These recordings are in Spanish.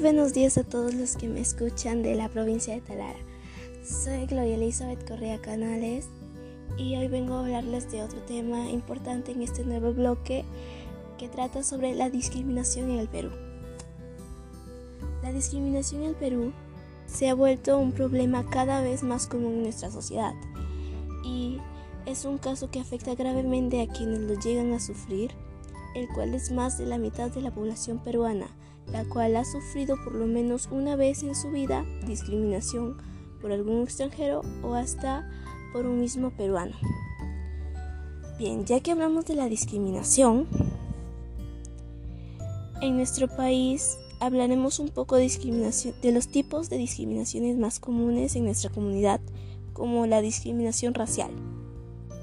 Buenos días a todos los que me escuchan de la provincia de Talara. Soy Gloria Elizabeth Correa Canales y hoy vengo a hablarles de otro tema importante en este nuevo bloque que trata sobre la discriminación en el Perú. La discriminación en el Perú se ha vuelto un problema cada vez más común en nuestra sociedad y es un caso que afecta gravemente a quienes lo llegan a sufrir, el cual es más de la mitad de la población peruana la cual ha sufrido por lo menos una vez en su vida discriminación por algún extranjero o hasta por un mismo peruano. Bien, ya que hablamos de la discriminación, en nuestro país hablaremos un poco de, discriminación, de los tipos de discriminaciones más comunes en nuestra comunidad, como la discriminación racial.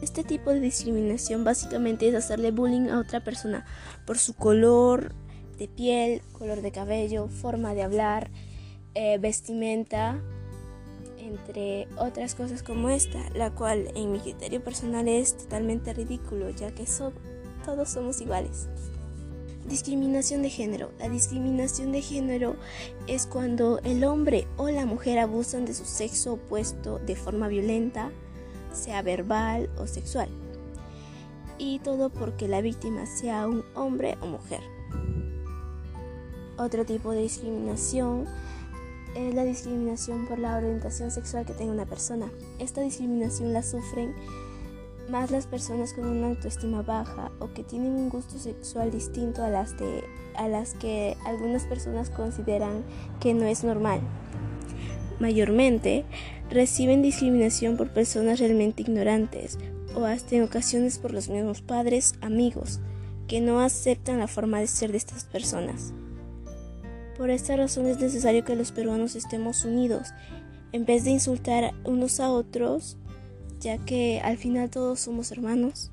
Este tipo de discriminación básicamente es hacerle bullying a otra persona por su color, de piel, color de cabello, forma de hablar, eh, vestimenta, entre otras cosas como esta, la cual en mi criterio personal es totalmente ridículo, ya que todos somos iguales. Discriminación de género. La discriminación de género es cuando el hombre o la mujer abusan de su sexo opuesto de forma violenta, sea verbal o sexual. Y todo porque la víctima sea un hombre o mujer. Otro tipo de discriminación es la discriminación por la orientación sexual que tenga una persona. Esta discriminación la sufren más las personas con una autoestima baja o que tienen un gusto sexual distinto a las, de, a las que algunas personas consideran que no es normal. Mayormente reciben discriminación por personas realmente ignorantes o hasta en ocasiones por los mismos padres, amigos, que no aceptan la forma de ser de estas personas. Por esta razón es necesario que los peruanos estemos unidos, en vez de insultar unos a otros, ya que al final todos somos hermanos.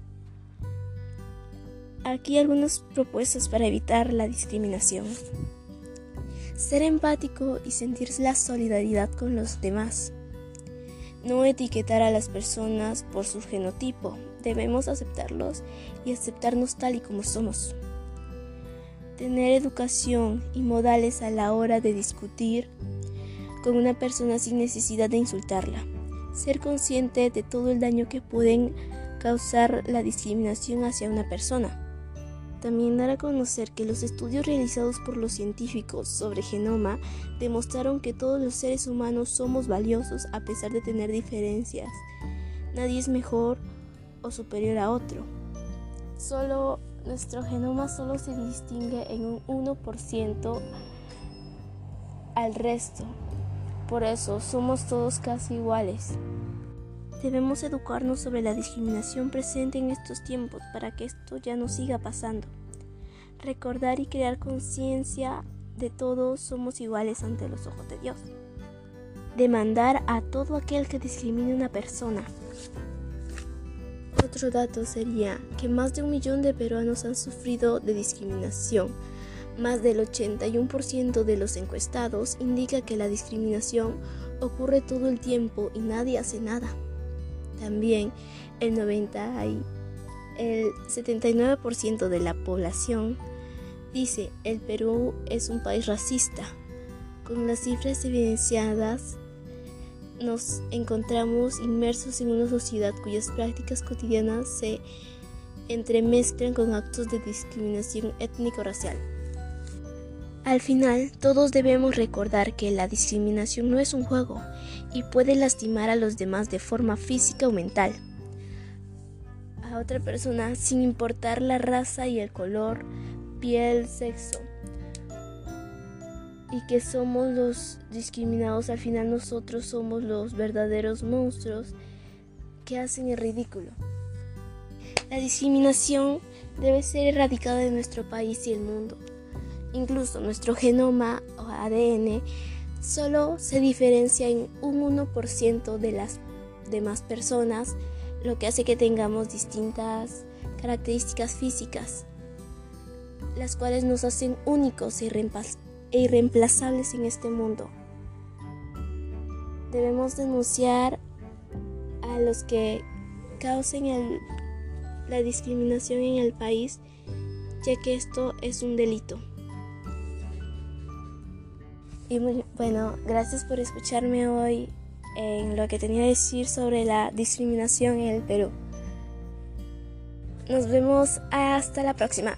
Aquí algunas propuestas para evitar la discriminación. Ser empático y sentir la solidaridad con los demás. No etiquetar a las personas por su genotipo. Debemos aceptarlos y aceptarnos tal y como somos tener educación y modales a la hora de discutir con una persona sin necesidad de insultarla, ser consciente de todo el daño que pueden causar la discriminación hacia una persona. También dar a conocer que los estudios realizados por los científicos sobre genoma demostraron que todos los seres humanos somos valiosos a pesar de tener diferencias. Nadie es mejor o superior a otro. Solo nuestro genoma solo se distingue en un 1% al resto. Por eso somos todos casi iguales. Debemos educarnos sobre la discriminación presente en estos tiempos para que esto ya no siga pasando. Recordar y crear conciencia de todos somos iguales ante los ojos de Dios. Demandar a todo aquel que discrimine a una persona. Otro dato sería que más de un millón de peruanos han sufrido de discriminación. Más del 81% de los encuestados indica que la discriminación ocurre todo el tiempo y nadie hace nada. También el 90 el 79% de la población dice el Perú es un país racista. Con las cifras evidenciadas nos encontramos inmersos en una sociedad cuyas prácticas cotidianas se entremezclan con actos de discriminación étnico-racial. Al final, todos debemos recordar que la discriminación no es un juego y puede lastimar a los demás de forma física o mental. A otra persona sin importar la raza y el color, piel, sexo y que somos los discriminados, al final nosotros somos los verdaderos monstruos que hacen el ridículo. La discriminación debe ser erradicada de nuestro país y el mundo. Incluso nuestro genoma o ADN solo se diferencia en un 1% de las demás personas, lo que hace que tengamos distintas características físicas, las cuales nos hacen únicos y e irreemplazables en este mundo. Debemos denunciar a los que causen la discriminación en el país, ya que esto es un delito. Y bueno, gracias por escucharme hoy en lo que tenía que decir sobre la discriminación en el Perú. Nos vemos hasta la próxima.